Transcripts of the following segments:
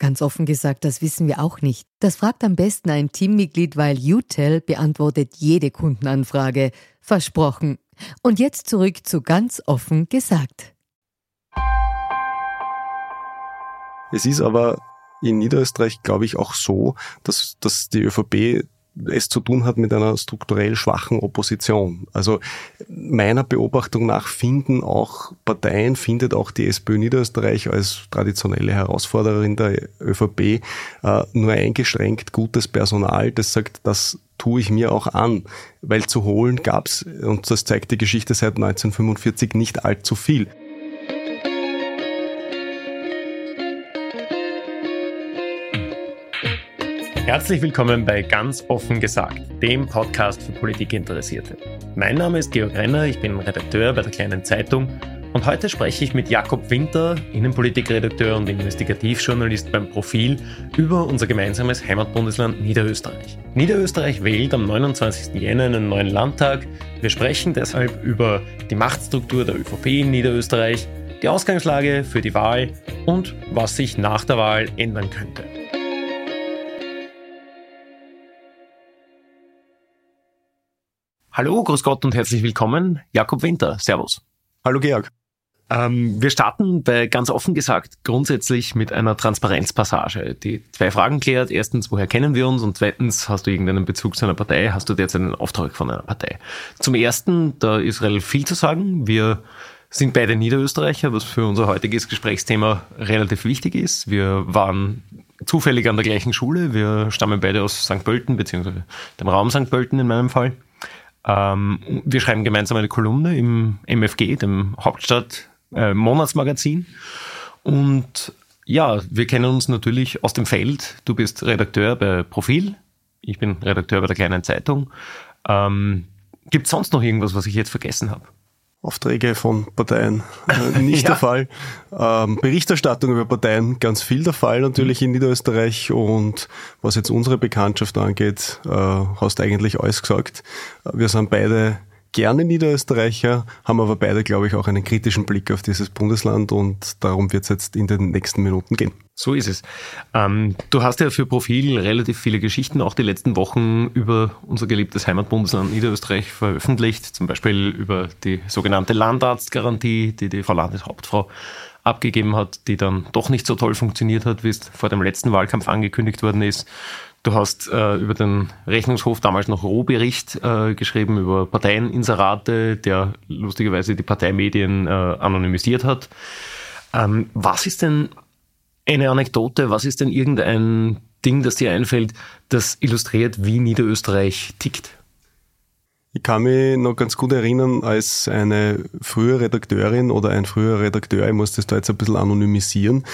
Ganz offen gesagt, das wissen wir auch nicht. Das fragt am besten ein Teammitglied, weil UTEL beantwortet jede Kundenanfrage. Versprochen. Und jetzt zurück zu ganz offen gesagt. Es ist aber in Niederösterreich, glaube ich, auch so, dass, dass die ÖVP es zu tun hat mit einer strukturell schwachen Opposition. Also meiner Beobachtung nach finden auch Parteien, findet auch die SPÖ Niederösterreich als traditionelle Herausforderin der ÖVP äh, nur eingeschränkt gutes Personal, das sagt, das tue ich mir auch an, weil zu holen gab's und das zeigt die Geschichte seit 1945, nicht allzu viel. Herzlich willkommen bei Ganz offen gesagt, dem Podcast für Politikinteressierte. Mein Name ist Georg Renner, ich bin Redakteur bei der Kleinen Zeitung und heute spreche ich mit Jakob Winter, Innenpolitikredakteur und Investigativjournalist beim Profil, über unser gemeinsames Heimatbundesland Niederösterreich. Niederösterreich wählt am 29. Jänner einen neuen Landtag. Wir sprechen deshalb über die Machtstruktur der ÖVP in Niederösterreich, die Ausgangslage für die Wahl und was sich nach der Wahl ändern könnte. Hallo, grüß Gott und herzlich willkommen. Jakob Winter, Servus. Hallo Georg. Ähm, wir starten bei ganz offen gesagt grundsätzlich mit einer Transparenzpassage, die zwei Fragen klärt. Erstens, woher kennen wir uns? Und zweitens, hast du irgendeinen Bezug zu einer Partei? Hast du derzeit einen Auftrag von einer Partei? Zum ersten, da ist relativ viel zu sagen. Wir sind beide Niederösterreicher, was für unser heutiges Gesprächsthema relativ wichtig ist. Wir waren zufällig an der gleichen Schule. Wir stammen beide aus St. Pölten, beziehungsweise dem Raum St. Pölten in meinem Fall. Ähm, wir schreiben gemeinsam eine Kolumne im MFG, dem Hauptstadt-Monatsmagazin. Äh, und ja, wir kennen uns natürlich aus dem Feld. Du bist Redakteur bei Profil, ich bin Redakteur bei der kleinen Zeitung. Ähm, Gibt es sonst noch irgendwas, was ich jetzt vergessen habe? Aufträge von Parteien äh, nicht ja. der Fall. Ähm, Berichterstattung über Parteien ganz viel der Fall natürlich in Niederösterreich und was jetzt unsere Bekanntschaft angeht, äh, hast eigentlich alles gesagt. Wir sind beide gerne Niederösterreicher, haben aber beide, glaube ich, auch einen kritischen Blick auf dieses Bundesland und darum wird es jetzt in den nächsten Minuten gehen. So ist es. Ähm, du hast ja für Profil relativ viele Geschichten auch die letzten Wochen über unser geliebtes Heimatbundesland Niederösterreich veröffentlicht, zum Beispiel über die sogenannte Landarztgarantie, die die Frau Landeshauptfrau abgegeben hat, die dann doch nicht so toll funktioniert hat, wie es vor dem letzten Wahlkampf angekündigt worden ist. Du hast äh, über den Rechnungshof damals noch Rohbericht äh, geschrieben über Parteieninserate, der lustigerweise die Parteimedien äh, anonymisiert hat. Ähm, was ist denn eine Anekdote, was ist denn irgendein Ding, das dir einfällt, das illustriert, wie Niederösterreich tickt? Ich kann mich noch ganz gut erinnern, als eine frühe Redakteurin oder ein früher Redakteur, ich muss das da jetzt ein bisschen anonymisieren,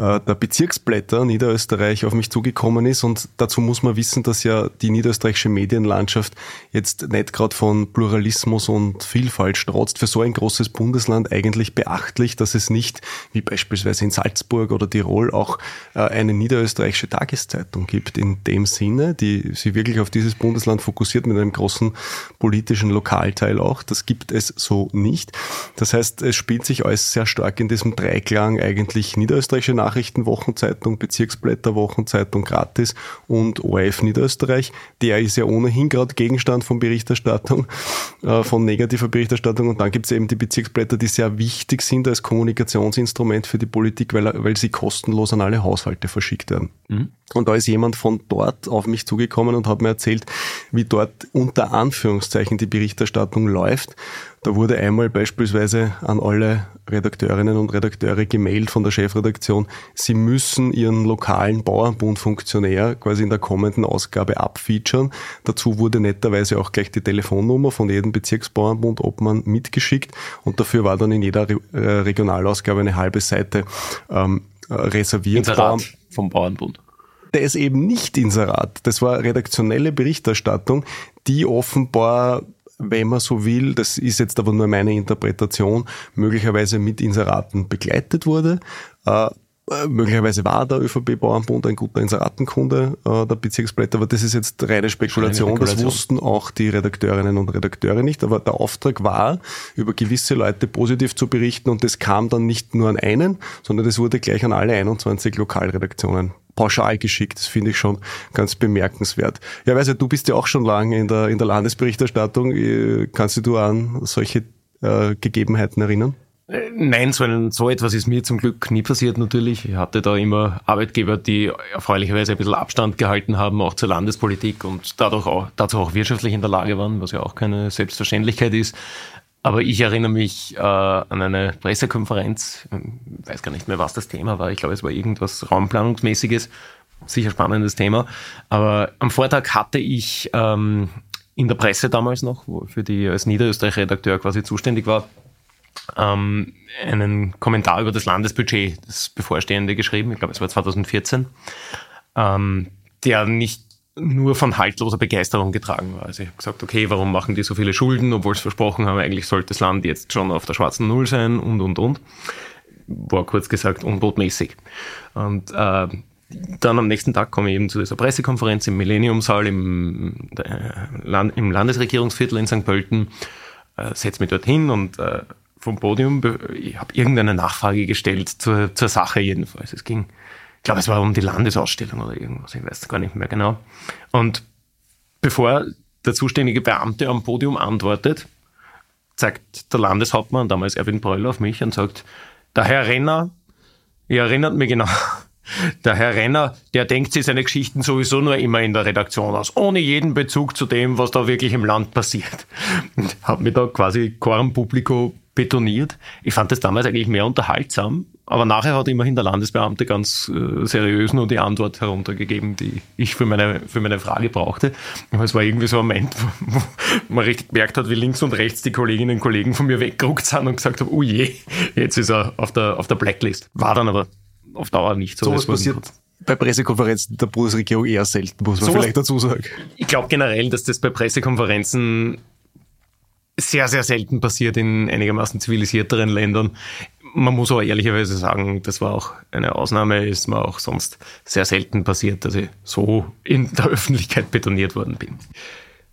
der Bezirksblätter Niederösterreich auf mich zugekommen ist. Und dazu muss man wissen, dass ja die niederösterreichische Medienlandschaft jetzt nicht gerade von Pluralismus und Vielfalt strotzt. Für so ein großes Bundesland eigentlich beachtlich, dass es nicht, wie beispielsweise in Salzburg oder Tirol, auch äh, eine niederösterreichische Tageszeitung gibt. In dem Sinne, die sich wirklich auf dieses Bundesland fokussiert mit einem großen politischen Lokalteil auch. Das gibt es so nicht. Das heißt, es spielt sich alles sehr stark in diesem Dreiklang eigentlich niederösterreichische Nachrichtenwochenzeitung, Bezirksblätterwochenzeitung gratis und ORF Niederösterreich. Der ist ja ohnehin gerade Gegenstand von Berichterstattung, äh, von negativer Berichterstattung. Und dann gibt es eben die Bezirksblätter, die sehr wichtig sind als Kommunikationsinstrument für die Politik, weil, weil sie kostenlos an alle Haushalte verschickt werden. Mhm. Und da ist jemand von dort auf mich zugekommen und hat mir erzählt, wie dort unter Anführungszeichen die Berichterstattung läuft. Da wurde einmal beispielsweise an alle Redakteurinnen und Redakteure gemailt von der Chefredaktion, sie müssen ihren lokalen Bauernbundfunktionär quasi in der kommenden Ausgabe abfeaturen. Dazu wurde netterweise auch gleich die Telefonnummer von jedem Bezirksbauernbund Obmann mitgeschickt und dafür war dann in jeder äh, Regionalausgabe eine halbe Seite ähm, reserviert. Inserat vom Bauernbund der ist eben nicht Inserat. Das war redaktionelle Berichterstattung, die offenbar wenn man so will, das ist jetzt aber nur meine Interpretation, möglicherweise mit Inseraten begleitet wurde. Äh, möglicherweise war der ÖVP Bauernbund ein guter Inseratenkunde äh, der Bezirksblätter, aber das ist jetzt reine Spekulation. Spekulation. Das wussten auch die Redakteurinnen und Redakteure nicht. Aber der Auftrag war, über gewisse Leute positiv zu berichten und das kam dann nicht nur an einen, sondern das wurde gleich an alle 21 Lokalredaktionen pauschal geschickt. Das finde ich schon ganz bemerkenswert. Ja, weiß ja, du bist ja auch schon lange in der, in der Landesberichterstattung. Äh, kannst du an solche äh, Gegebenheiten erinnern? Äh, nein, so, ein, so etwas ist mir zum Glück nie passiert natürlich. Ich hatte da immer Arbeitgeber, die erfreulicherweise ein bisschen Abstand gehalten haben, auch zur Landespolitik und dadurch auch, dazu auch wirtschaftlich in der Lage waren, was ja auch keine Selbstverständlichkeit ist. Aber ich erinnere mich äh, an eine Pressekonferenz, ich weiß gar nicht mehr, was das Thema war. Ich glaube, es war irgendwas Raumplanungsmäßiges, sicher spannendes Thema. Aber am Vortag hatte ich ähm, in der Presse damals noch, für die als Niederösterreich-Redakteur quasi zuständig war, ähm, einen Kommentar über das Landesbudget, das bevorstehende geschrieben. Ich glaube, es war 2014, ähm, der nicht nur von haltloser Begeisterung getragen war. Also ich habe gesagt, okay, warum machen die so viele Schulden, obwohl sie versprochen haben, eigentlich sollte das Land jetzt schon auf der schwarzen Null sein und, und, und. War kurz gesagt unbotmäßig. Und äh, dann am nächsten Tag komme ich eben zu dieser Pressekonferenz im Millenniumsaal im, äh, im Landesregierungsviertel in St. Pölten, äh, setze mich dort hin und äh, vom Podium, ich habe irgendeine Nachfrage gestellt zur, zur Sache jedenfalls. Es ging ich glaube, es war um die Landesausstellung oder irgendwas, ich weiß gar nicht mehr genau. Und bevor der zuständige Beamte am Podium antwortet, zeigt der Landeshauptmann, damals Erwin Breul, auf mich und sagt, der Herr Renner, ihr erinnert mich genau, der Herr Renner, der denkt sich seine Geschichten sowieso nur immer in der Redaktion aus, ohne jeden Bezug zu dem, was da wirklich im Land passiert. Und hat mir da quasi Quorum Publico betoniert. Ich fand das damals eigentlich mehr unterhaltsam, aber nachher hat immerhin der Landesbeamte ganz äh, seriös nur die Antwort heruntergegeben, die ich für meine, für meine Frage brauchte. Aber es war irgendwie so ein Moment, wo, man richtig gemerkt hat, wie links und rechts die Kolleginnen und Kollegen von mir weggeruckt sind und gesagt haben, oh je, jetzt ist er auf der, auf der Blacklist. War dann aber auf Dauer nicht so. So was passiert bei Pressekonferenzen der Bundesregierung eher selten, muss man so vielleicht dazu sagen. Ich glaube generell, dass das bei Pressekonferenzen sehr, sehr selten passiert in einigermaßen zivilisierteren Ländern. Man muss aber ehrlicherweise sagen, das war auch eine Ausnahme, ist mir auch sonst sehr selten passiert, dass ich so in der Öffentlichkeit betoniert worden bin.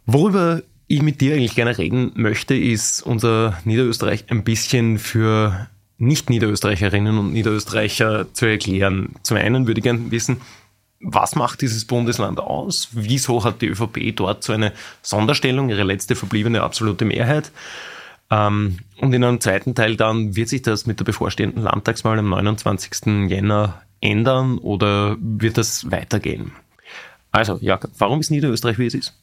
Worüber ich mit dir eigentlich gerne reden möchte, ist unser Niederösterreich ein bisschen für Nicht-Niederösterreicherinnen und Niederösterreicher zu erklären. Zum einen würde ich gerne wissen, was macht dieses Bundesland aus? Wieso hat die ÖVP dort so eine Sonderstellung, ihre letzte verbliebene absolute Mehrheit? Ähm, und in einem zweiten Teil dann wird sich das mit der bevorstehenden Landtagswahl am 29. Jänner ändern oder wird das weitergehen? Also, ja, warum ist Niederösterreich, wie es ist?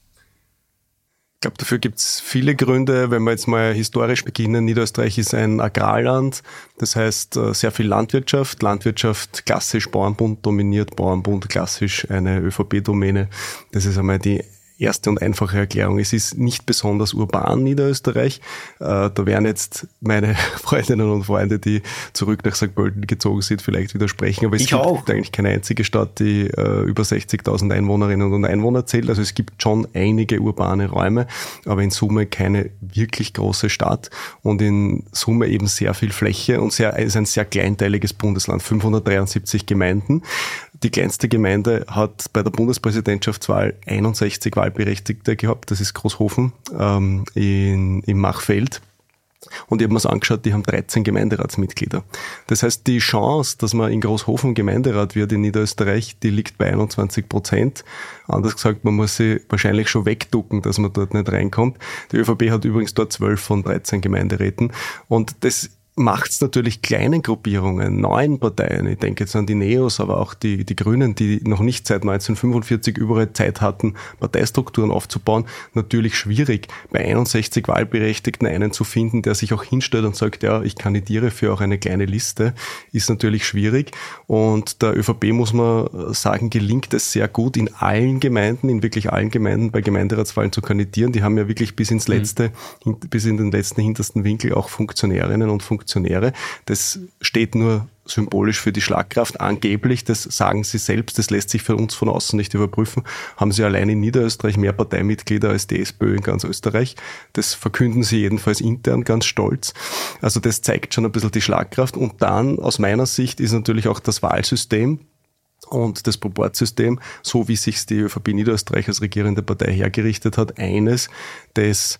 Glaube, dafür gibt es viele Gründe. Wenn wir jetzt mal historisch beginnen, Niederösterreich ist ein Agrarland, das heißt äh, sehr viel Landwirtschaft. Landwirtschaft klassisch Bauernbund dominiert, Bauernbund klassisch eine ÖVP-Domäne. Das ist einmal die erste und einfache Erklärung. Es ist nicht besonders urban Niederösterreich. Äh, da werden jetzt meine Freundinnen und Freunde, die zurück nach St. Pölten gezogen sind, vielleicht widersprechen. Aber es ich gibt auch. eigentlich keine einzige Stadt, die äh, über 60.000 Einwohnerinnen und Einwohner zählt. Also es gibt schon einige urbane Räume, aber in Summe keine wirklich große Stadt und in Summe eben sehr viel Fläche und sehr, ist ein sehr kleinteiliges Bundesland. 573 Gemeinden. Die kleinste Gemeinde hat bei der Bundespräsidentschaftswahl 61 Wahlberechtigte gehabt. Das ist Großhofen ähm, in, im Machfeld. Und ich habe mir das angeschaut, die haben 13 Gemeinderatsmitglieder. Das heißt, die Chance, dass man in Großhofen Gemeinderat wird in Niederösterreich, die liegt bei 21 Prozent. Anders gesagt, man muss sie wahrscheinlich schon wegducken, dass man dort nicht reinkommt. Die ÖVP hat übrigens dort 12 von 13 Gemeinderäten. Und das macht es natürlich kleinen Gruppierungen, neuen Parteien, ich denke jetzt an die Neos, aber auch die, die Grünen, die noch nicht seit 1945 überall Zeit hatten, Parteistrukturen aufzubauen, natürlich schwierig, bei 61 Wahlberechtigten einen zu finden, der sich auch hinstellt und sagt, ja, ich kandidiere für auch eine kleine Liste, ist natürlich schwierig. Und der ÖVP muss man sagen, gelingt es sehr gut, in allen Gemeinden, in wirklich allen Gemeinden bei Gemeinderatswahlen zu kandidieren. Die haben ja wirklich bis ins mhm. letzte, mhm. bis in den letzten hintersten Winkel auch Funktionärinnen und Funktionäre Funktionäre. Das steht nur symbolisch für die Schlagkraft. Angeblich, das sagen sie selbst, das lässt sich für uns von außen nicht überprüfen, haben sie allein in Niederösterreich mehr Parteimitglieder als die SPÖ in ganz Österreich. Das verkünden sie jedenfalls intern ganz stolz. Also das zeigt schon ein bisschen die Schlagkraft. Und dann, aus meiner Sicht, ist natürlich auch das Wahlsystem und das Proportsystem, so wie sich die ÖVP Niederösterreich als regierende Partei hergerichtet hat, eines, das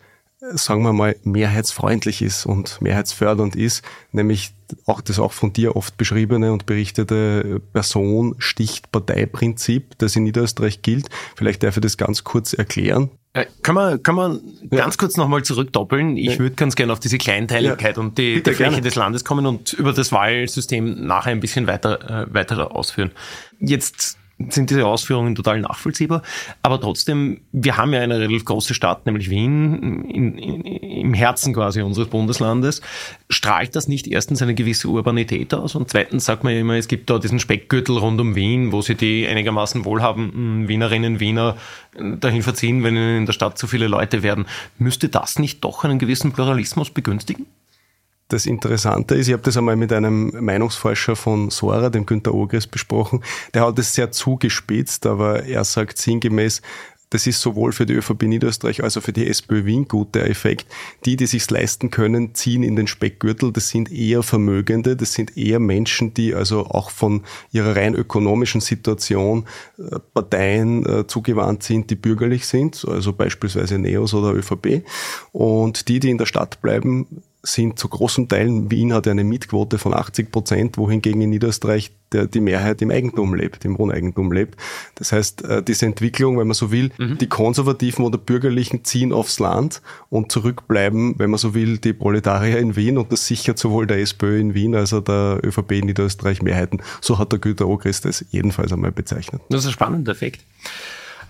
sagen wir mal, mehrheitsfreundlich ist und mehrheitsfördernd ist, nämlich auch das auch von dir oft beschriebene und berichtete Person sticht Parteiprinzip, das in Niederösterreich gilt. Vielleicht darf ich das ganz kurz erklären. Äh, kann man, kann man ja. ganz kurz nochmal zurückdoppeln? Ich ja. würde ganz gerne auf diese Kleinteiligkeit ja. und die, die Fläche gerne. des Landes kommen und über das Wahlsystem nachher ein bisschen weiter, äh, weiter ausführen. Jetzt sind diese Ausführungen total nachvollziehbar. Aber trotzdem, wir haben ja eine relativ große Stadt, nämlich Wien, in, in, im Herzen quasi unseres Bundeslandes. Strahlt das nicht erstens eine gewisse Urbanität aus? Und zweitens sagt man ja immer, es gibt da diesen Speckgürtel rund um Wien, wo sie die einigermaßen wohlhabenden Wienerinnen, Wiener dahin verziehen, wenn in der Stadt zu viele Leute werden. Müsste das nicht doch einen gewissen Pluralismus begünstigen? Das Interessante ist, ich habe das einmal mit einem Meinungsforscher von Sora, dem Günter Ogres, besprochen. Der hat es sehr zugespitzt, aber er sagt sinngemäß, das ist sowohl für die ÖVP Niederösterreich als auch für die SPÖ Wien gut, der Effekt. Die, die sich's leisten können, ziehen in den Speckgürtel. Das sind eher Vermögende, das sind eher Menschen, die also auch von ihrer rein ökonomischen Situation äh, Parteien äh, zugewandt sind, die bürgerlich sind, also beispielsweise Neos oder ÖVP. Und die, die in der Stadt bleiben, sind zu großen Teilen, Wien hat eine Mietquote von 80 Prozent, wohingegen in Niederösterreich der, die Mehrheit im Eigentum lebt, im Wohneigentum lebt. Das heißt, äh, diese Entwicklung, wenn man so will, mhm. die Konservativen oder Bürgerlichen ziehen aufs Land und zurückbleiben, wenn man so will, die Proletarier in Wien und das sichert sowohl der SPÖ in Wien als auch der ÖVP in Niederösterreich Mehrheiten. So hat der Güter Ogris das jedenfalls einmal bezeichnet. Das ist ein spannender Effekt.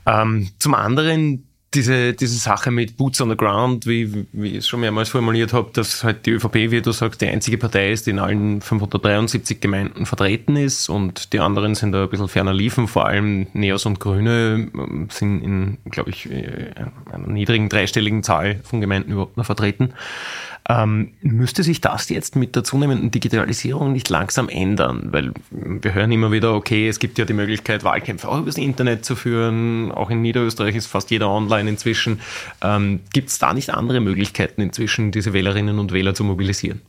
Ähm, zum anderen diese, diese Sache mit Boots on the Ground, wie, wie ich es schon mehrmals formuliert habe, dass halt die ÖVP, wie du sagst, die einzige Partei ist, die in allen 573 Gemeinden vertreten ist und die anderen sind da ein bisschen ferner liefen. Vor allem Neos und Grüne ähm, sind in, glaube ich, äh, einer niedrigen dreistelligen Zahl von Gemeinden überhaupt noch vertreten. Ähm, müsste sich das jetzt mit der zunehmenden Digitalisierung nicht langsam ändern? Weil wir hören immer wieder, okay, es gibt ja die Möglichkeit, Wahlkämpfe auch übers Internet zu führen. Auch in Niederösterreich ist fast jeder online inzwischen. Ähm, gibt es da nicht andere Möglichkeiten inzwischen, diese Wählerinnen und Wähler zu mobilisieren?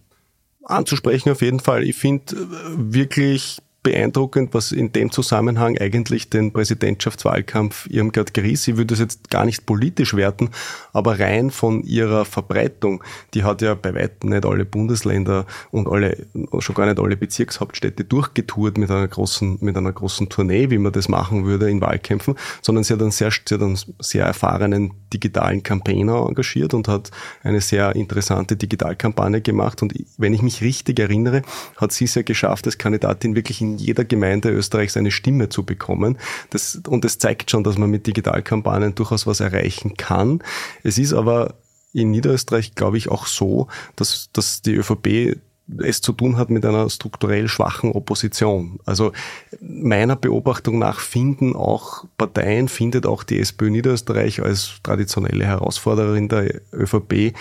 Anzusprechen auf jeden Fall. Ich finde äh, wirklich beeindruckend, was in dem Zusammenhang eigentlich den Präsidentschaftswahlkampf Irmgard Gries, sie würde es jetzt gar nicht politisch werten, aber rein von ihrer Verbreitung, die hat ja bei weitem nicht alle Bundesländer und alle, schon gar nicht alle Bezirkshauptstädte durchgetourt mit einer großen, mit einer großen Tournee, wie man das machen würde in Wahlkämpfen, sondern sie hat einen sehr, sie sehr erfahrenen digitalen Campaigner engagiert und hat eine sehr interessante Digitalkampagne gemacht. Und wenn ich mich richtig erinnere, hat sie es ja geschafft, als Kandidatin wirklich in jeder Gemeinde Österreichs eine Stimme zu bekommen. Das, und das zeigt schon, dass man mit Digitalkampagnen durchaus was erreichen kann. Es ist aber in Niederösterreich, glaube ich, auch so, dass, dass die ÖVP es zu tun hat mit einer strukturell schwachen Opposition. Also meiner Beobachtung nach finden auch Parteien, findet auch die SPÖ Niederösterreich als traditionelle Herausforderin der ÖVP äh,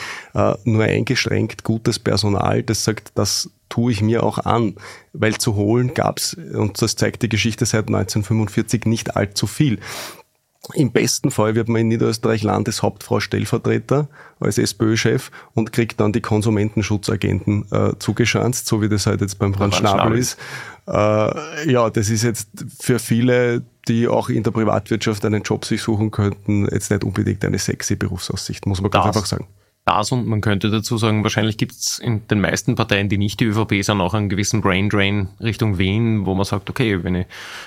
nur eingeschränkt gutes Personal, das sagt, das tue ich mir auch an, weil zu holen gab's und das zeigt die Geschichte seit 1945, nicht allzu viel. Im besten Fall wird man in Niederösterreich Landeshauptfrau Stellvertreter als SPÖ-Chef und kriegt dann die Konsumentenschutzagentin äh, zugeschanzt, so wie das halt jetzt beim Franz Schnabel ist. Äh, ja, das ist jetzt für viele, die auch in der Privatwirtschaft einen Job sich suchen könnten, jetzt nicht unbedingt eine sexy Berufsaussicht, muss man ganz einfach sagen. Das und man könnte dazu sagen, wahrscheinlich gibt es in den meisten Parteien, die nicht die ÖVP sind, auch einen gewissen Brain Drain Richtung Wien, wo man sagt, okay, wenn ich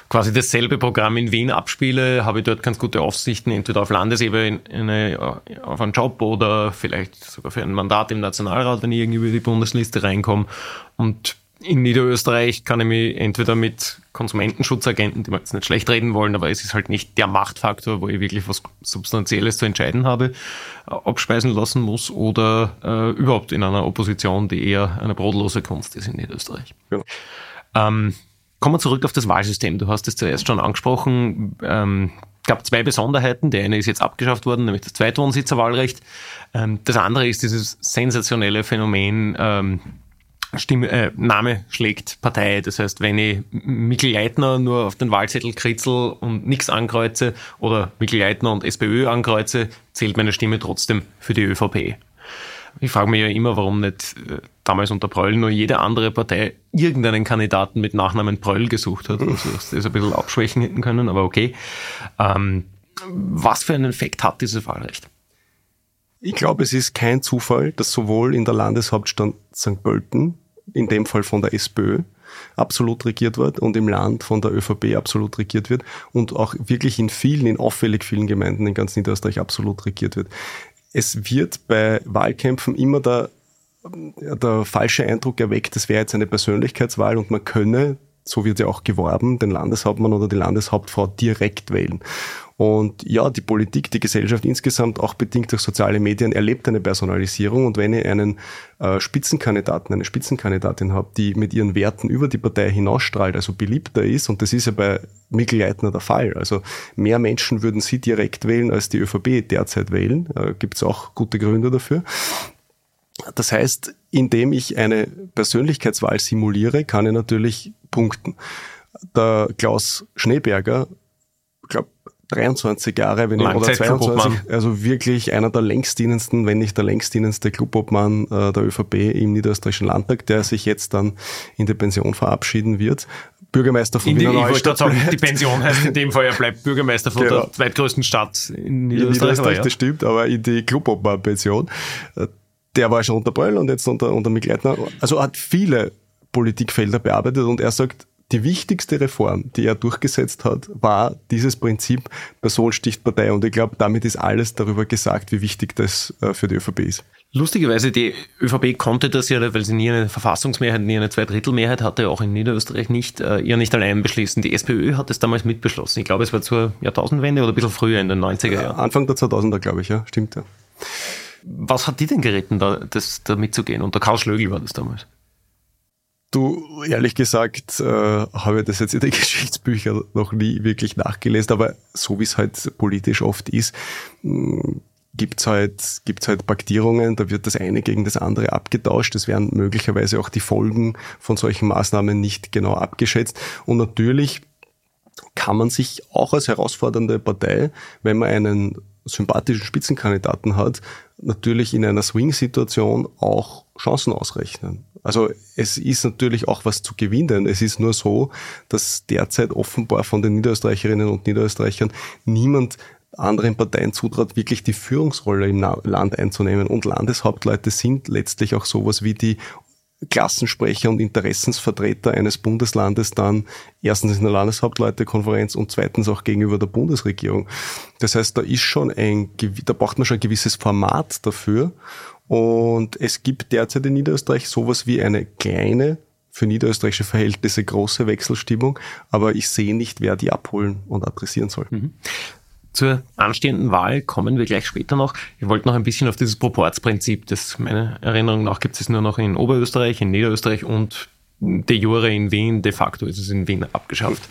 quasi dasselbe Programm in Wien abspiele, habe ich dort ganz gute Aussichten, entweder auf Landesebene auf einen Job oder vielleicht sogar für ein Mandat im Nationalrat, wenn ich irgendwie über die Bundesliste reinkomme. Und in Niederösterreich kann ich mich entweder mit Konsumentenschutzagenten, die wir jetzt nicht schlecht reden wollen, aber es ist halt nicht der Machtfaktor, wo ich wirklich was Substanzielles zu entscheiden habe, äh, abspeisen lassen muss oder äh, überhaupt in einer Opposition, die eher eine brotlose Kunst ist in Niederösterreich. Ja. Ähm, kommen wir zurück auf das Wahlsystem. Du hast es zuerst schon angesprochen. Ähm, gab zwei Besonderheiten. Die eine ist jetzt abgeschafft worden, nämlich das Zweitwohnsitzerwahlrecht. Ähm, das andere ist dieses sensationelle Phänomen, ähm, Stimme, äh, Name schlägt Partei. Das heißt, wenn ich Mikkel Leitner nur auf den Wahlzettel kritzel und nichts ankreuze oder Mikkel Leitner und SPÖ ankreuze, zählt meine Stimme trotzdem für die ÖVP. Ich frage mich ja immer, warum nicht äh, damals unter Pröll nur jede andere Partei irgendeinen Kandidaten mit Nachnamen Pröll gesucht hat. Also das ein bisschen abschwächen hätten können, aber okay. Ähm, was für einen Effekt hat dieses Wahlrecht? Ich glaube, es ist kein Zufall, dass sowohl in der Landeshauptstadt St. Pölten, in dem Fall von der SPÖ, absolut regiert wird und im Land von der ÖVP absolut regiert wird und auch wirklich in vielen, in auffällig vielen Gemeinden in ganz Niederösterreich absolut regiert wird. Es wird bei Wahlkämpfen immer der, der falsche Eindruck erweckt, es wäre jetzt eine Persönlichkeitswahl und man könne so wird ja auch geworben, den Landeshauptmann oder die Landeshauptfrau direkt wählen. Und ja, die Politik, die Gesellschaft insgesamt, auch bedingt durch soziale Medien, erlebt eine Personalisierung. Und wenn ihr einen äh, Spitzenkandidaten, eine Spitzenkandidatin habt, die mit ihren Werten über die Partei hinausstrahlt, also beliebter ist, und das ist ja bei Mikkel Leitner der Fall. Also mehr Menschen würden sie direkt wählen, als die ÖVP derzeit wählen. Äh, Gibt es auch gute Gründe dafür. Das heißt, indem ich eine Persönlichkeitswahl simuliere, kann ich natürlich punkten. Der Klaus Schneeberger, ich glaube, 23 Jahre, wenn ich, oder 22, also wirklich einer der längstdienendsten, wenn nicht der längstdienendste Clubobmann äh, der ÖVP im Niederösterreichischen Landtag, der sich jetzt dann in die Pension verabschieden wird. Bürgermeister von in Wiener Neustadt. Ich wollte sagen, die Pension heißt in dem Fall, er bleibt Bürgermeister von genau. der zweitgrößten Stadt in Niederösterreich. In Niederösterreich, ja. das stimmt, aber in die Clubobmann-Pension. Der war schon unter Bröll und jetzt unter, unter Mikleitner. Also hat viele Politikfelder bearbeitet und er sagt, die wichtigste Reform, die er durchgesetzt hat, war dieses Prinzip Person sticht Partei. Und ich glaube, damit ist alles darüber gesagt, wie wichtig das äh, für die ÖVP ist. Lustigerweise, die ÖVP konnte das ja, weil sie nie eine Verfassungsmehrheit, nie eine Zweidrittelmehrheit hatte, auch in Niederösterreich nicht, äh, ihr nicht allein beschließen. Die SPÖ hat es damals mitbeschlossen. Ich glaube, es war zur Jahrtausendwende oder ein bisschen früher in den 90er Jahren. Anfang der 2000er, glaube ich, ja. Stimmt, ja. Was hat die denn geritten, da, das, da mitzugehen? Und der Karl Schlögl war das damals. Du, ehrlich gesagt, äh, habe ich das jetzt in den Geschichtsbüchern noch nie wirklich nachgelesen, aber so wie es halt politisch oft ist, hm, gibt's halt, gibt's halt Paktierungen, da wird das eine gegen das andere abgetauscht. Es werden möglicherweise auch die Folgen von solchen Maßnahmen nicht genau abgeschätzt. Und natürlich kann man sich auch als herausfordernde Partei, wenn man einen sympathischen Spitzenkandidaten hat, natürlich in einer Swing-Situation auch Chancen ausrechnen. Also es ist natürlich auch was zu gewinnen. Es ist nur so, dass derzeit offenbar von den Niederösterreicherinnen und Niederösterreichern niemand anderen Parteien zutraut, wirklich die Führungsrolle im Land einzunehmen. Und Landeshauptleute sind letztlich auch sowas wie die Klassensprecher und Interessensvertreter eines Bundeslandes dann erstens in der Landeshauptleutekonferenz und zweitens auch gegenüber der Bundesregierung. Das heißt, da ist schon ein, da braucht man schon ein gewisses Format dafür. Und es gibt derzeit in Niederösterreich sowas wie eine kleine, für niederösterreichische Verhältnisse große Wechselstimmung, aber ich sehe nicht, wer die abholen und adressieren soll. Mhm. Zur anstehenden Wahl kommen wir gleich später noch. Ich wollte noch ein bisschen auf dieses Proportsprinzip, das meiner Erinnerung nach gibt es nur noch in Oberösterreich, in Niederösterreich und de jure in Wien, de facto ist es in Wien abgeschafft.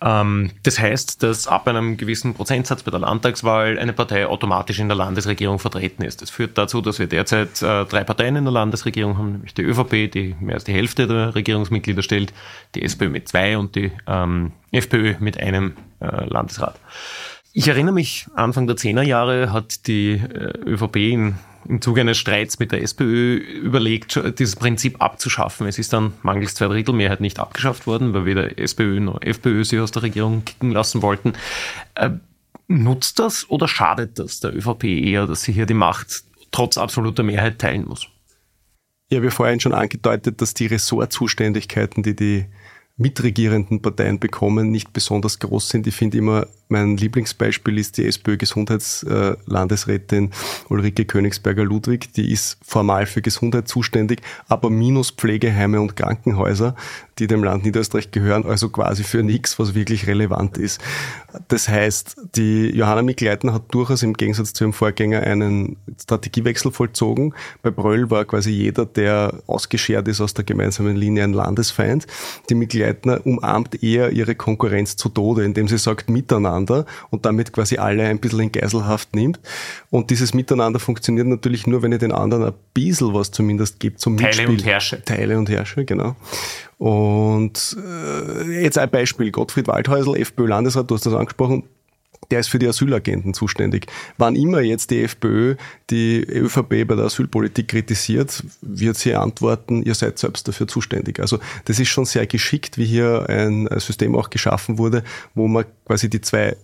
Ähm, das heißt, dass ab einem gewissen Prozentsatz bei der Landtagswahl eine Partei automatisch in der Landesregierung vertreten ist. Das führt dazu, dass wir derzeit äh, drei Parteien in der Landesregierung haben, nämlich die ÖVP, die mehr als die Hälfte der Regierungsmitglieder stellt, die SPÖ mit zwei und die ähm, FPÖ mit einem äh, Landesrat. Ich erinnere mich, Anfang der Zehnerjahre hat die äh, ÖVP in, im Zuge eines Streits mit der SPÖ überlegt, dieses Prinzip abzuschaffen. Es ist dann mangels Zweidrittelmehrheit nicht abgeschafft worden, weil weder SPÖ noch FPÖ sie aus der Regierung kicken lassen wollten. Äh, nutzt das oder schadet das der ÖVP eher, dass sie hier die Macht trotz absoluter Mehrheit teilen muss. Ich habe ja vorhin schon angedeutet, dass die Ressortzuständigkeiten, die die mitregierenden Parteien bekommen, nicht besonders groß sind. Ich finde immer, mein Lieblingsbeispiel ist die SPÖ-Gesundheitslandesrätin Ulrike Königsberger-Ludwig. Die ist formal für Gesundheit zuständig, aber minus Pflegeheime und Krankenhäuser, die dem Land Niederösterreich gehören, also quasi für nichts, was wirklich relevant ist. Das heißt, die Johanna Mikleitner hat durchaus im Gegensatz zu ihrem Vorgänger einen Strategiewechsel vollzogen. Bei Bröll war quasi jeder, der ausgeschert ist aus der gemeinsamen Linie, ein Landesfeind. Die Mikleitner umarmt eher ihre Konkurrenz zu Tode, indem sie sagt, miteinander miteinander und damit quasi alle ein bisschen in Geiselhaft nimmt. Und dieses Miteinander funktioniert natürlich nur, wenn ihr den anderen ein bisschen was zumindest gibt zum Teile Mitspiel. und Herrsche. Teile und Herrsche, genau. Und äh, jetzt ein Beispiel. Gottfried Waldhäusl, FPÖ-Landesrat, du hast das angesprochen, der ist für die Asylagenten zuständig. Wann immer jetzt die FPÖ die ÖVP bei der Asylpolitik kritisiert, wird sie antworten, ihr seid selbst dafür zuständig. Also das ist schon sehr geschickt, wie hier ein System auch geschaffen wurde, wo man quasi die zwei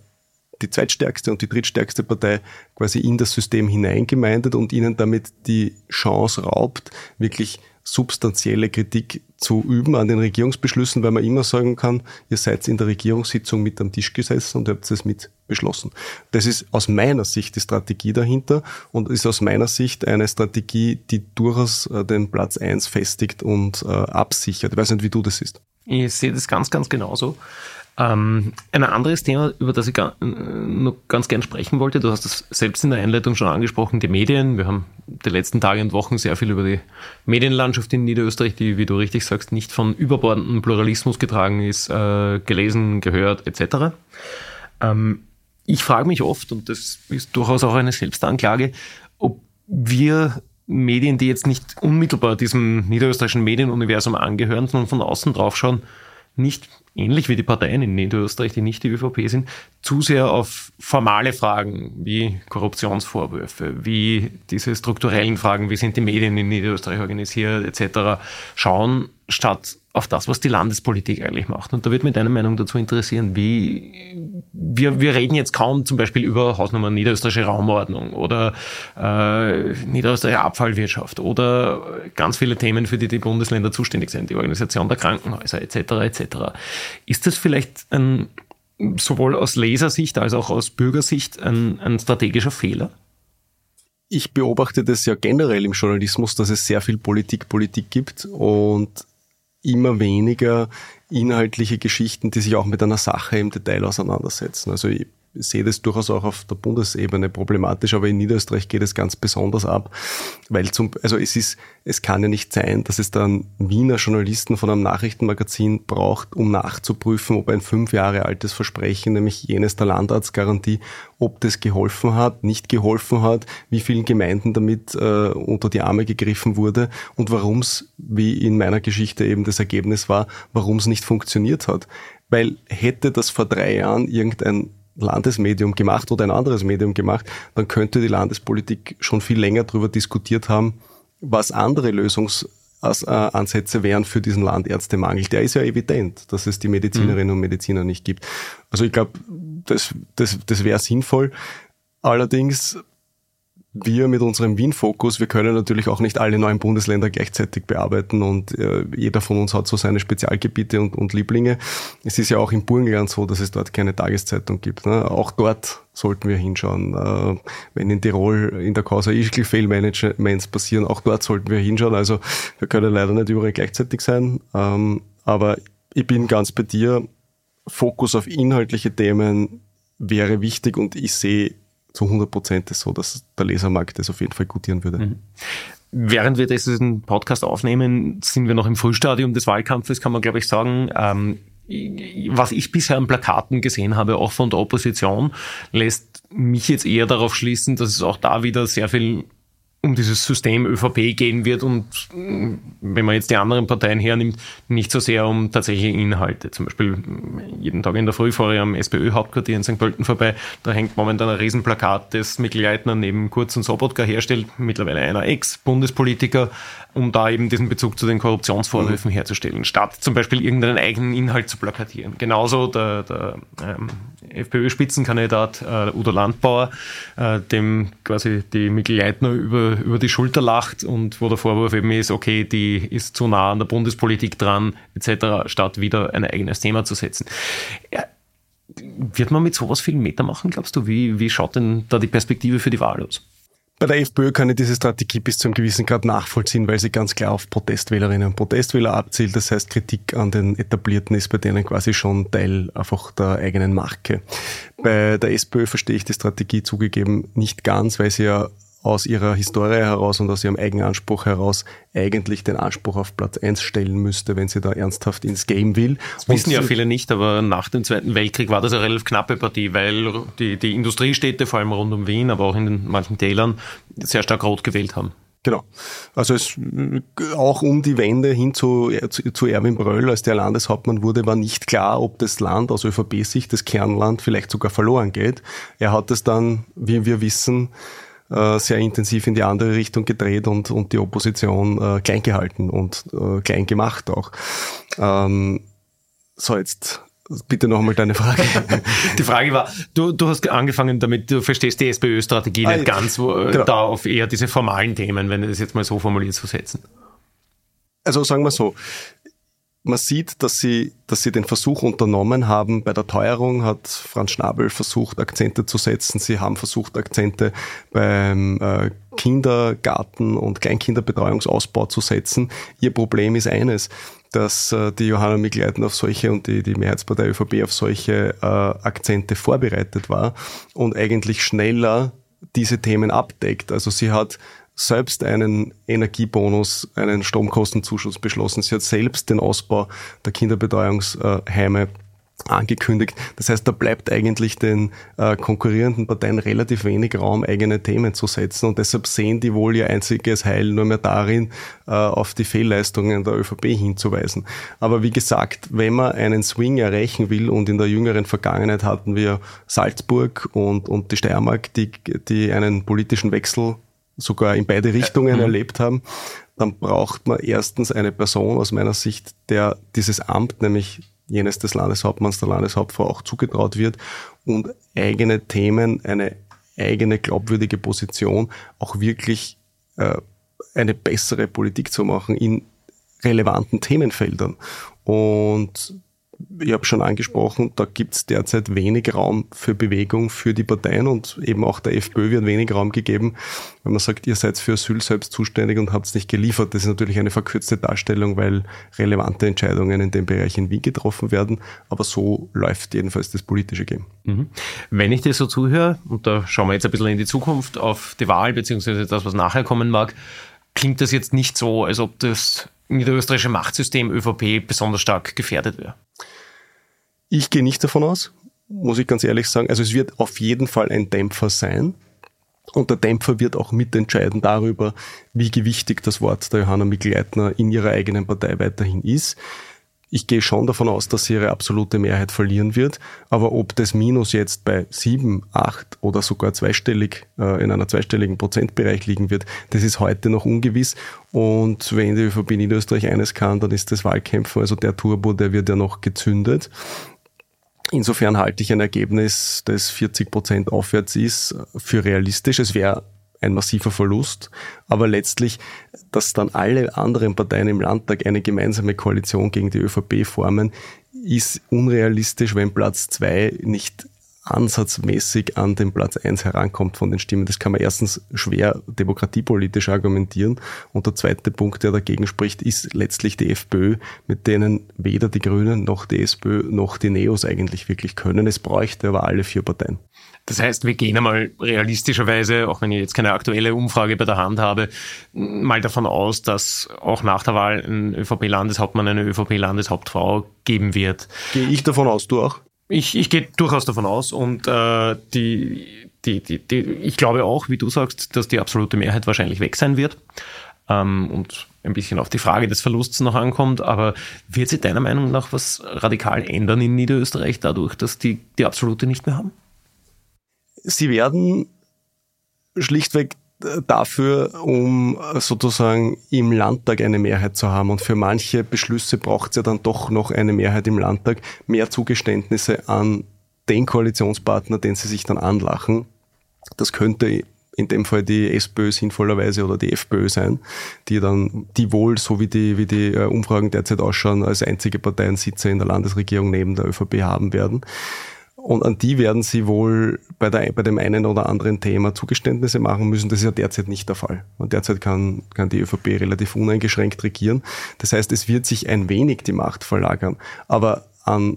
die zweitstärkste und die drittstärkste Partei quasi in das System hineingemeindet und ihnen damit die Chance raubt, wirklich substanzielle Kritik zu üben an den Regierungsbeschlüssen, weil man immer sagen kann, ihr seid in der Regierungssitzung mit am Tisch gesessen und habt es mit beschlossen. Das ist aus meiner Sicht die Strategie dahinter und ist aus meiner Sicht eine Strategie, die durchaus äh, den Platz eins festigt und äh, absichert. Ich weiß nicht, wie du das siehst. Ich sehe das ganz, ganz genauso. Ähm, ein anderes Thema, über das ich gar, äh, noch ganz gern sprechen wollte, du hast es selbst in der Einleitung schon angesprochen, die Medien. Wir haben die letzten Tage und Wochen sehr viel über die Medienlandschaft in Niederösterreich, die, wie du richtig sagst, nicht von überbordendem Pluralismus getragen ist, äh, gelesen, gehört etc. Ähm, ich frage mich oft, und das ist durchaus auch eine Selbstanklage, ob wir Medien, die jetzt nicht unmittelbar diesem niederösterreichischen Medienuniversum angehören, sondern von außen drauf schauen, nicht ähnlich wie die Parteien in Niederösterreich, die nicht die ÖVP sind, zu sehr auf formale Fragen wie Korruptionsvorwürfe, wie diese strukturellen Fragen, wie sind die Medien in Niederösterreich organisiert etc. schauen, statt auf das, was die Landespolitik eigentlich macht. Und da würde mich deine Meinung dazu interessieren, wie wir, wir reden jetzt kaum zum Beispiel über Hausnummer niederösterreichische Raumordnung oder äh, niederösterreichische Abfallwirtschaft oder ganz viele Themen, für die die Bundesländer zuständig sind, die Organisation der Krankenhäuser etc. etc. Ist das vielleicht ein, sowohl aus Lesersicht als auch aus Bürgersicht ein, ein strategischer Fehler? Ich beobachte das ja generell im Journalismus, dass es sehr viel Politik, Politik gibt und immer weniger inhaltliche Geschichten, die sich auch mit einer Sache im Detail auseinandersetzen. Also sehe das durchaus auch auf der Bundesebene problematisch, aber in Niederösterreich geht es ganz besonders ab, weil zum, also es ist, es kann ja nicht sein, dass es dann Wiener Journalisten von einem Nachrichtenmagazin braucht, um nachzuprüfen, ob ein fünf Jahre altes Versprechen, nämlich jenes der Landarztgarantie, ob das geholfen hat, nicht geholfen hat, wie vielen Gemeinden damit äh, unter die Arme gegriffen wurde und warum es, wie in meiner Geschichte eben das Ergebnis war, warum es nicht funktioniert hat. Weil hätte das vor drei Jahren irgendein Landesmedium gemacht oder ein anderes Medium gemacht, dann könnte die Landespolitik schon viel länger darüber diskutiert haben, was andere Lösungsansätze wären für diesen Landärztemangel. Der ist ja evident, dass es die Medizinerinnen mhm. und Mediziner nicht gibt. Also ich glaube, das, das, das wäre sinnvoll. Allerdings wir mit unserem Wien-Fokus, wir können natürlich auch nicht alle neuen Bundesländer gleichzeitig bearbeiten und äh, jeder von uns hat so seine Spezialgebiete und, und Lieblinge. Es ist ja auch im Burgenland so, dass es dort keine Tageszeitung gibt. Ne? Auch dort sollten wir hinschauen. Äh, wenn in Tirol in der Causa Ischgl Failmanagements passieren, auch dort sollten wir hinschauen. Also wir können leider nicht überall gleichzeitig sein. Ähm, aber ich bin ganz bei dir. Fokus auf inhaltliche Themen wäre wichtig und ich sehe zu 100 Prozent so, dass der Lesermarkt das auf jeden Fall gutieren würde. Mhm. Während wir diesen Podcast aufnehmen, sind wir noch im Frühstadium des Wahlkampfes, kann man glaube ich sagen. Ähm, was ich bisher an Plakaten gesehen habe, auch von der Opposition, lässt mich jetzt eher darauf schließen, dass es auch da wieder sehr viel um dieses System ÖVP gehen wird und mm, wenn man jetzt die anderen Parteien hernimmt, nicht so sehr um tatsächliche Inhalte. Zum Beispiel jeden Tag in der Früh fahre ich am SPÖ-Hauptquartier in St. Pölten vorbei, da hängt momentan ein Riesenplakat, das Mikl Leitner neben Kurz und Sobotka herstellt, mittlerweile einer Ex-Bundespolitiker, um da eben diesen Bezug zu den Korruptionsvorwürfen mhm. herzustellen, statt zum Beispiel irgendeinen eigenen Inhalt zu plakatieren. Genauso der, der ähm, FPÖ-Spitzenkandidat äh, Udo Landbauer, äh, dem quasi die Mikl Leitner über über, über die Schulter lacht und wo der Vorwurf eben ist, okay, die ist zu nah an der Bundespolitik dran, etc., statt wieder ein eigenes Thema zu setzen. Ja, wird man mit sowas viel Meter machen, glaubst du? Wie, wie schaut denn da die Perspektive für die Wahl aus? Bei der FPÖ kann ich diese Strategie bis zu einem gewissen Grad nachvollziehen, weil sie ganz klar auf Protestwählerinnen und Protestwähler abzielt. Das heißt, Kritik an den Etablierten ist bei denen quasi schon Teil einfach der eigenen Marke. Bei der SPÖ verstehe ich die Strategie zugegeben nicht ganz, weil sie ja aus ihrer Historie heraus und aus ihrem Eigenanspruch heraus eigentlich den Anspruch auf Platz 1 stellen müsste, wenn sie da ernsthaft ins Game will. Das wissen ja viele nicht, aber nach dem Zweiten Weltkrieg war das eine relativ knappe Partie, weil die, die Industriestädte, vor allem rund um Wien, aber auch in den manchen Tälern, sehr stark rot gewählt haben. Genau. Also es auch um die Wende hin zu, zu, zu Erwin Bröll, als der Landeshauptmann wurde, war nicht klar, ob das Land aus ÖVP-Sicht, das Kernland, vielleicht sogar verloren geht. Er hat es dann, wie wir wissen, äh, sehr intensiv in die andere Richtung gedreht und, und die Opposition äh, klein gehalten und äh, klein gemacht auch. Ähm, so, jetzt bitte nochmal deine Frage. die Frage war, du, du hast angefangen damit, du verstehst die SPÖ-Strategie ah, nicht ganz, wo, äh, genau. da auf eher diese formalen Themen, wenn du das jetzt mal so formuliert zu setzen. Also sagen wir so, man sieht, dass sie, dass sie den Versuch unternommen haben. Bei der Teuerung hat Franz Schnabel versucht, Akzente zu setzen. Sie haben versucht, Akzente beim äh, Kindergarten und Kleinkinderbetreuungsausbau zu setzen. Ihr Problem ist eines, dass äh, die Johanna Mikleiten auf solche und die, die Mehrheitspartei ÖVP auf solche äh, Akzente vorbereitet war und eigentlich schneller diese Themen abdeckt. Also sie hat selbst einen Energiebonus, einen Stromkostenzuschuss beschlossen. Sie hat selbst den Ausbau der Kinderbetreuungsheime angekündigt. Das heißt, da bleibt eigentlich den äh, konkurrierenden Parteien relativ wenig Raum, eigene Themen zu setzen. Und deshalb sehen die wohl ihr einziges Heil nur mehr darin, äh, auf die Fehlleistungen der ÖVP hinzuweisen. Aber wie gesagt, wenn man einen Swing erreichen will, und in der jüngeren Vergangenheit hatten wir Salzburg und, und die Steiermark, die, die einen politischen Wechsel sogar in beide Richtungen mhm. erlebt haben, dann braucht man erstens eine Person aus meiner Sicht, der dieses Amt, nämlich jenes des Landeshauptmanns, der Landeshauptfrau auch zugetraut wird und eigene Themen, eine eigene glaubwürdige Position auch wirklich äh, eine bessere Politik zu machen in relevanten Themenfeldern. Und ich habe schon angesprochen, da gibt es derzeit wenig Raum für Bewegung für die Parteien und eben auch der FPÖ wird wenig Raum gegeben, wenn man sagt, ihr seid für Asyl selbst zuständig und habt es nicht geliefert. Das ist natürlich eine verkürzte Darstellung, weil relevante Entscheidungen in dem Bereich in Wien getroffen werden. Aber so läuft jedenfalls das politische Game. Mhm. Wenn ich dir so zuhöre, und da schauen wir jetzt ein bisschen in die Zukunft auf die Wahl beziehungsweise das, was nachher kommen mag, klingt das jetzt nicht so, als ob das niederösterreichische Machtsystem ÖVP besonders stark gefährdet wäre. Ich gehe nicht davon aus, muss ich ganz ehrlich sagen. Also es wird auf jeden Fall ein Dämpfer sein. Und der Dämpfer wird auch mitentscheiden darüber, wie gewichtig das Wort der Johanna Mikl-Leitner in ihrer eigenen Partei weiterhin ist. Ich gehe schon davon aus, dass sie ihre absolute Mehrheit verlieren wird. Aber ob das Minus jetzt bei sieben, acht oder sogar zweistellig äh, in einer zweistelligen Prozentbereich liegen wird, das ist heute noch ungewiss. Und wenn die ÖVP Niederösterreich eines kann, dann ist das Wahlkämpfen, also der Turbo, der wird ja noch gezündet. Insofern halte ich ein Ergebnis, das 40 Prozent aufwärts ist, für realistisch. Es wäre ein massiver Verlust. Aber letztlich, dass dann alle anderen Parteien im Landtag eine gemeinsame Koalition gegen die ÖVP formen, ist unrealistisch, wenn Platz zwei nicht ansatzmäßig an den Platz eins herankommt von den Stimmen. Das kann man erstens schwer demokratiepolitisch argumentieren. Und der zweite Punkt, der dagegen spricht, ist letztlich die FPÖ, mit denen weder die Grünen noch die SPÖ noch die Neos eigentlich wirklich können. Es bräuchte aber alle vier Parteien. Das heißt, wir gehen einmal realistischerweise, auch wenn ich jetzt keine aktuelle Umfrage bei der Hand habe, mal davon aus, dass auch nach der Wahl ein ÖVP-Landeshauptmann, eine ÖVP-Landeshauptfrau geben wird. Gehe ich davon aus, du auch? Ich, ich gehe durchaus davon aus und äh, die, die, die, die, ich glaube auch, wie du sagst, dass die absolute Mehrheit wahrscheinlich weg sein wird ähm, und ein bisschen auf die Frage des Verlusts noch ankommt. Aber wird sich deiner Meinung nach was radikal ändern in Niederösterreich dadurch, dass die die absolute nicht mehr haben? Sie werden schlichtweg dafür, um sozusagen im Landtag eine Mehrheit zu haben. Und für manche Beschlüsse braucht es ja dann doch noch eine Mehrheit im Landtag, mehr Zugeständnisse an den Koalitionspartner, den sie sich dann anlachen. Das könnte in dem Fall die SPÖ sinnvollerweise oder die FPÖ sein, die dann, die wohl, so wie die, wie die äh, Umfragen derzeit ausschauen, als einzige Parteien Sitze in der Landesregierung neben der ÖVP haben werden. Und an die werden sie wohl bei, der, bei dem einen oder anderen Thema Zugeständnisse machen müssen. Das ist ja derzeit nicht der Fall. Und derzeit kann, kann die ÖVP relativ uneingeschränkt regieren. Das heißt, es wird sich ein wenig die Macht verlagern. Aber an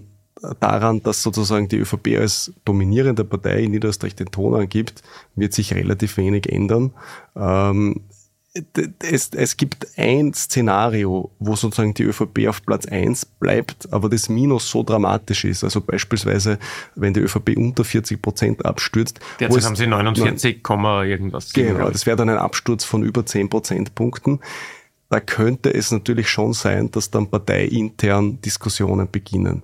daran, dass sozusagen die ÖVP als dominierende Partei in Niederösterreich den Ton angibt, wird sich relativ wenig ändern. Ähm, es, es gibt ein Szenario, wo sozusagen die ÖVP auf Platz eins bleibt, aber das Minus so dramatisch ist. Also beispielsweise, wenn die ÖVP unter 40 Prozent abstürzt. Derzeit haben sie 49, nein, irgendwas. Genau, das wäre dann ein Absturz von über 10 Prozentpunkten. Da könnte es natürlich schon sein, dass dann parteiintern Diskussionen beginnen.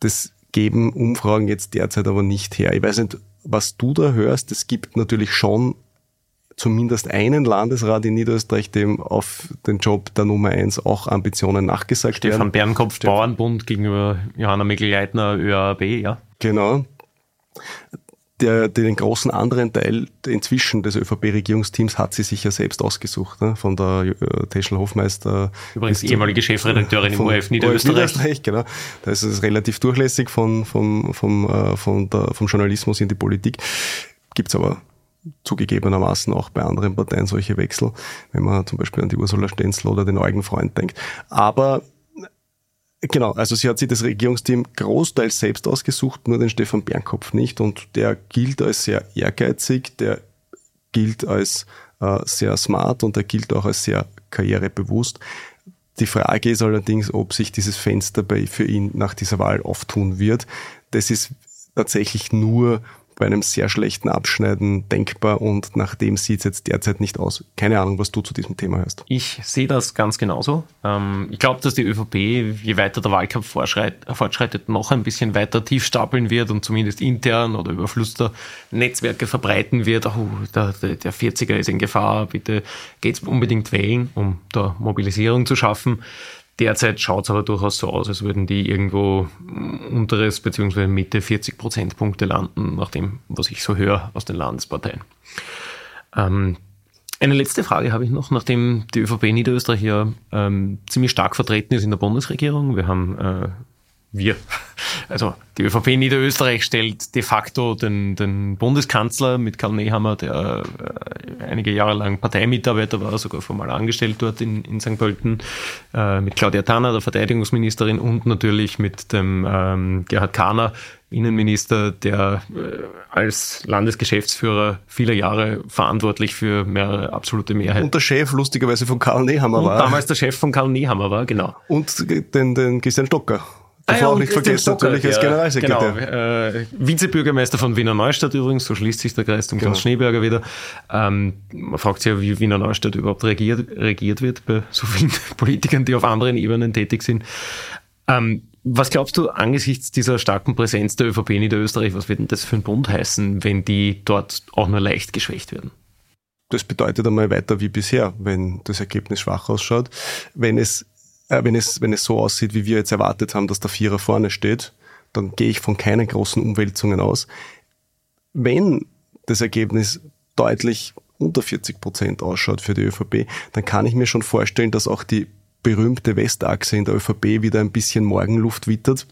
Das geben Umfragen jetzt derzeit aber nicht her. Ich weiß nicht, was du da hörst. Es gibt natürlich schon zumindest einen Landesrat in Niederösterreich, dem auf den Job der Nummer eins auch Ambitionen nachgesagt Stefan werden. Stefan Bernkopf, Bauernbund gegenüber Johanna Mikl-Leitner, ÖAB, ja. Genau. Der, den großen anderen Teil inzwischen des ÖVP-Regierungsteams hat sie sich ja selbst ausgesucht, ne? von der äh, Teschel Hofmeister. Übrigens ehemalige Chefredakteurin im ORF Niederösterreich. Niederösterreich. Genau. Da ist es relativ durchlässig von, vom, vom, äh, von der, vom Journalismus in die Politik. Gibt's aber zugegebenermaßen auch bei anderen Parteien solche Wechsel, wenn man zum Beispiel an die Ursula Stenzel oder den Eugen Freund denkt. Aber Genau, also sie hat sich das Regierungsteam großteils selbst ausgesucht, nur den Stefan Bernkopf nicht. Und der gilt als sehr ehrgeizig, der gilt als äh, sehr smart und der gilt auch als sehr karrierebewusst. Die Frage ist allerdings, ob sich dieses Fenster bei, für ihn nach dieser Wahl auftun wird. Das ist tatsächlich nur bei einem sehr schlechten Abschneiden denkbar und nach dem sieht es jetzt derzeit nicht aus. Keine Ahnung, was du zu diesem Thema hast. Ich sehe das ganz genauso. Ähm, ich glaube, dass die ÖVP, je weiter der Wahlkampf fortschreitet, noch ein bisschen weiter tief stapeln wird und zumindest intern oder über Flüsternetzwerke verbreiten wird. Oh, der, der 40er ist in Gefahr, bitte geht's unbedingt wählen, um da Mobilisierung zu schaffen. Derzeit schaut es aber durchaus so aus, als würden die irgendwo unteres bzw. Mitte 40 Prozentpunkte landen, nach dem, was ich so höre aus den Landesparteien. Ähm, eine letzte Frage habe ich noch, nachdem die ÖVP Niederösterreich ja ähm, ziemlich stark vertreten ist in der Bundesregierung. Wir haben äh, wir. Also die ÖVP Niederösterreich stellt de facto den, den Bundeskanzler mit Karl Nehammer, der äh, einige Jahre lang Parteimitarbeiter war, sogar formal angestellt dort in, in St. Pölten, äh, mit Claudia Tanner, der Verteidigungsministerin, und natürlich mit dem ähm, Gerhard Kahner, Innenminister, der äh, als Landesgeschäftsführer viele Jahre verantwortlich für mehrere absolute Mehrheit. Und der Chef lustigerweise von Karl Nehammer und war. Damals der Chef von Karl Nehammer war, genau. Und den, den Christian Stocker. Darf ah, ja, auch nicht vergessen, natürlich als Generalsekretär. Genau, äh, Vizebürgermeister von Wiener Neustadt übrigens, so schließt sich der Kreis zum genau. Klaus Schneeberger wieder. Ähm, man fragt sich ja, wie Wiener Neustadt überhaupt regiert, regiert wird bei so vielen Politikern, die auf anderen Ebenen tätig sind. Ähm, was glaubst du angesichts dieser starken Präsenz der ÖVP in Niederösterreich, was wird denn das für ein Bund heißen, wenn die dort auch nur leicht geschwächt werden? Das bedeutet einmal weiter wie bisher, wenn das Ergebnis schwach ausschaut. Wenn es wenn, es, wenn es so aussieht, wie wir jetzt erwartet haben, dass der Vierer vorne steht, dann gehe ich von keinen großen Umwälzungen aus. Wenn das Ergebnis deutlich unter 40 Prozent ausschaut für die ÖVP, dann kann ich mir schon vorstellen, dass auch die berühmte Westachse in der ÖVP wieder ein bisschen Morgenluft wittert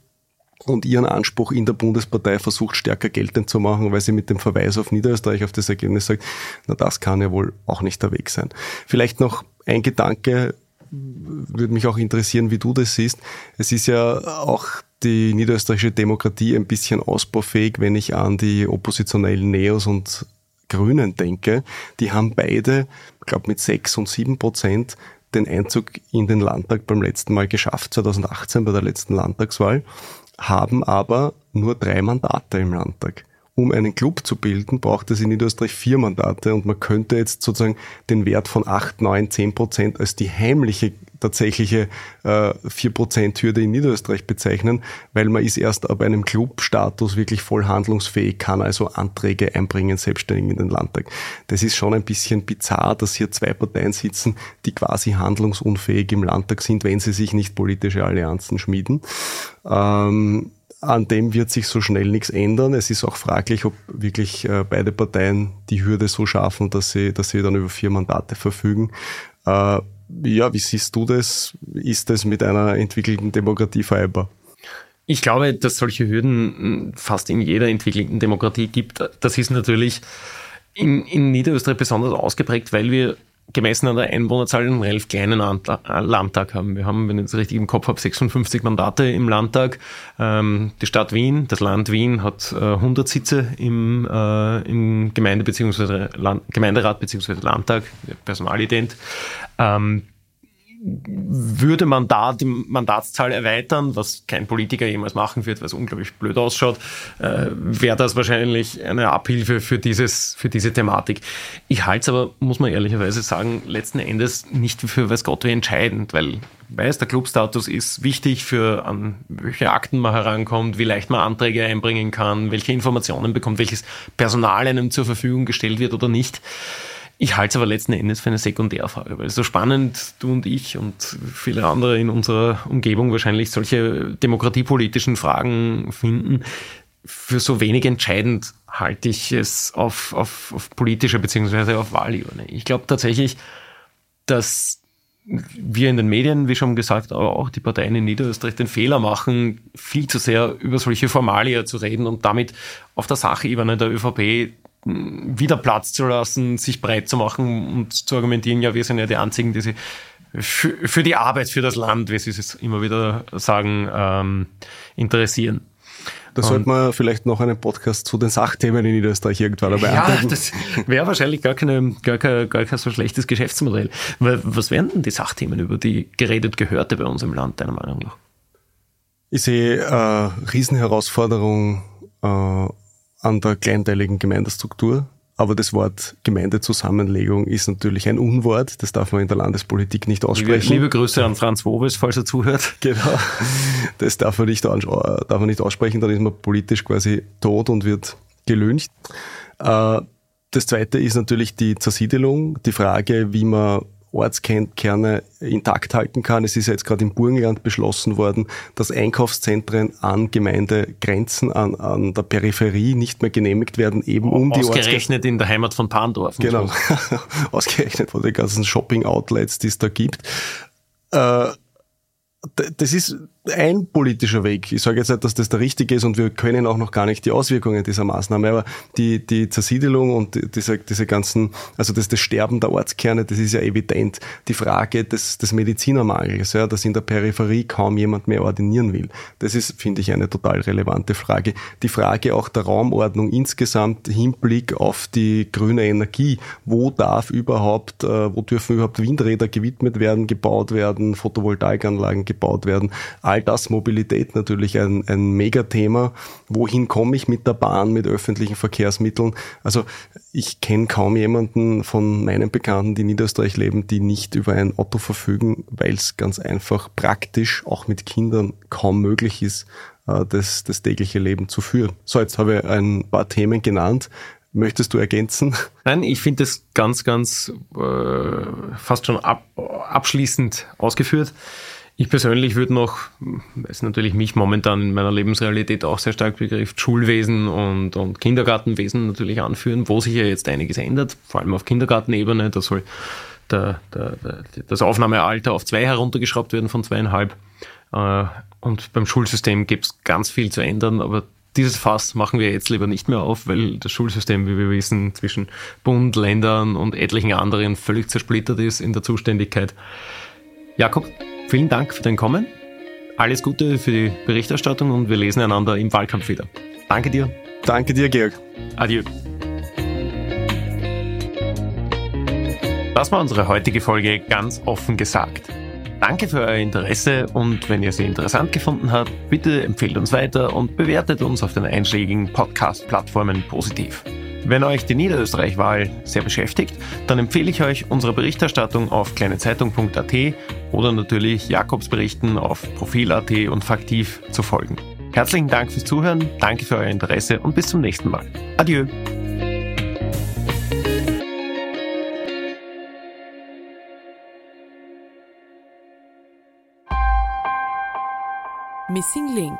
und ihren Anspruch in der Bundespartei versucht stärker geltend zu machen, weil sie mit dem Verweis auf Niederösterreich auf das Ergebnis sagt, na das kann ja wohl auch nicht der Weg sein. Vielleicht noch ein Gedanke würde mich auch interessieren, wie du das siehst. Es ist ja auch die niederösterreichische Demokratie ein bisschen ausbaufähig, wenn ich an die oppositionellen Neos und Grünen denke. Die haben beide, ich glaube mit sechs und sieben Prozent den Einzug in den Landtag beim letzten Mal geschafft, 2018 bei der letzten Landtagswahl, haben aber nur drei Mandate im Landtag um einen Club zu bilden, braucht es in Niederösterreich vier Mandate und man könnte jetzt sozusagen den Wert von acht, neun, zehn Prozent als die heimliche tatsächliche äh, vier Prozent Hürde in Niederösterreich bezeichnen, weil man ist erst ab einem Clubstatus wirklich voll handlungsfähig, kann also Anträge einbringen, selbstständig in den Landtag. Das ist schon ein bisschen bizarr, dass hier zwei Parteien sitzen, die quasi handlungsunfähig im Landtag sind, wenn sie sich nicht politische Allianzen schmieden. Ähm, an dem wird sich so schnell nichts ändern. Es ist auch fraglich, ob wirklich äh, beide Parteien die Hürde so schaffen, dass sie, dass sie dann über vier Mandate verfügen. Äh, ja, wie siehst du das? Ist das mit einer entwickelten Demokratie vereinbar? Ich glaube, dass solche Hürden fast in jeder entwickelten Demokratie gibt. Das ist natürlich in, in Niederösterreich besonders ausgeprägt, weil wir gemessen an der Einwohnerzahl einen relativ kleinen äh, Landtag haben. Wir haben, wenn ich es richtig im Kopf habe, 56 Mandate im Landtag. Ähm, die Stadt Wien, das Land Wien hat 100 äh, Sitze im, äh, im Gemeinde bzw. Gemeinderat bzw. Landtag, Personalident. Ähm, würde man da die Mandatszahl erweitern, was kein Politiker jemals machen wird, weil es unglaublich blöd ausschaut, äh, wäre das wahrscheinlich eine Abhilfe für, dieses, für diese Thematik. Ich halte es aber, muss man ehrlicherweise sagen, letzten Endes nicht für weiß Gott wie entscheidend, weil weiß, der Clubstatus ist wichtig für an welche Akten man herankommt, wie leicht man Anträge einbringen kann, welche Informationen bekommt, welches Personal einem zur Verfügung gestellt wird oder nicht. Ich halte es aber letzten Endes für eine Sekundärfrage, weil so spannend du und ich und viele andere in unserer Umgebung wahrscheinlich solche demokratiepolitischen Fragen finden, für so wenig entscheidend halte ich es auf, auf, auf politischer beziehungsweise auf Wahlebene. Ich glaube tatsächlich, dass wir in den Medien, wie schon gesagt, aber auch die Parteien in Niederösterreich den Fehler machen, viel zu sehr über solche Formalia zu reden und damit auf der Sachebene der ÖVP wieder Platz zu lassen, sich breit zu machen und zu argumentieren, ja, wir sind ja die Einzigen, die sich für, für die Arbeit, für das Land, wie Sie es immer wieder sagen, ähm, interessieren. Da sollte man vielleicht noch einen Podcast zu den Sachthemen in Niederösterreich irgendwann dabei Ja, das wäre wahrscheinlich gar, keine, gar, kein, gar kein so schlechtes Geschäftsmodell. Was wären denn die Sachthemen, über die geredet gehörte bei uns im Land, deiner Meinung nach? Ich sehe äh, Riesenherausforderung äh, an der kleinteiligen Gemeindestruktur. Aber das Wort Gemeindezusammenlegung ist natürlich ein Unwort. Das darf man in der Landespolitik nicht aussprechen. Liebe, liebe Grüße an Franz Wobes, falls er zuhört. Genau. Das darf man, nicht, darf man nicht aussprechen. Dann ist man politisch quasi tot und wird gelüncht. Äh, das zweite ist natürlich die Zersiedelung. Die Frage, wie man Ortskerne intakt halten kann. Es ist ja jetzt gerade im Burgenland beschlossen worden, dass Einkaufszentren an Gemeindegrenzen, an, an der Peripherie nicht mehr genehmikt werden, eben um Ausgerechnet die Ausgerechnet in der Heimat von Pandorf. Genau. Ausgerechnet von den ganzen Shopping-Outlets, die es da gibt. Äh, das ist ein politischer Weg. Ich sage jetzt nicht, dass das der richtige ist und wir können auch noch gar nicht die Auswirkungen dieser Maßnahme, aber die, die Zersiedelung und diese, diese ganzen, also das, das Sterben der Ortskerne, das ist ja evident. Die Frage des, des Medizinermangels, ja, dass in der Peripherie kaum jemand mehr ordinieren will. Das ist, finde ich, eine total relevante Frage. Die Frage auch der Raumordnung insgesamt Hinblick auf die grüne Energie. Wo darf überhaupt, äh, wo dürfen überhaupt Windräder gewidmet werden, gebaut werden, Photovoltaikanlagen gebaut werden? all das Mobilität natürlich ein, ein Megathema. Wohin komme ich mit der Bahn, mit öffentlichen Verkehrsmitteln? Also ich kenne kaum jemanden von meinen Bekannten, die in Niederösterreich leben, die nicht über ein Auto verfügen, weil es ganz einfach praktisch auch mit Kindern kaum möglich ist, äh, das, das tägliche Leben zu führen. So, jetzt habe ich ein paar Themen genannt. Möchtest du ergänzen? Nein, ich finde das ganz, ganz äh, fast schon ab, abschließend ausgeführt. Ich persönlich würde noch, weil es natürlich mich momentan in meiner Lebensrealität auch sehr stark begrifft, Schulwesen und, und Kindergartenwesen natürlich anführen, wo sich ja jetzt einiges ändert, vor allem auf Kindergartenebene. Da soll der, der, der, das Aufnahmealter auf zwei heruntergeschraubt werden von zweieinhalb. Äh, und beim Schulsystem gibt es ganz viel zu ändern, aber dieses Fass machen wir jetzt lieber nicht mehr auf, weil das Schulsystem, wie wir wissen, zwischen Bund, Ländern und etlichen anderen völlig zersplittert ist in der Zuständigkeit. Jakob, Vielen Dank für dein Kommen. Alles Gute für die Berichterstattung und wir lesen einander im Wahlkampf wieder. Danke dir. Danke dir, Georg. Adieu. Das war unsere heutige Folge ganz offen gesagt. Danke für euer Interesse und wenn ihr sie interessant gefunden habt, bitte empfehlt uns weiter und bewertet uns auf den einschlägigen Podcast-Plattformen positiv. Wenn euch die Niederösterreich-Wahl sehr beschäftigt, dann empfehle ich euch unsere Berichterstattung auf kleinezeitung.at oder natürlich Jakobsberichten auf Profil.at und Faktiv zu folgen. Herzlichen Dank fürs Zuhören, danke für euer Interesse und bis zum nächsten Mal. Adieu. Missing Link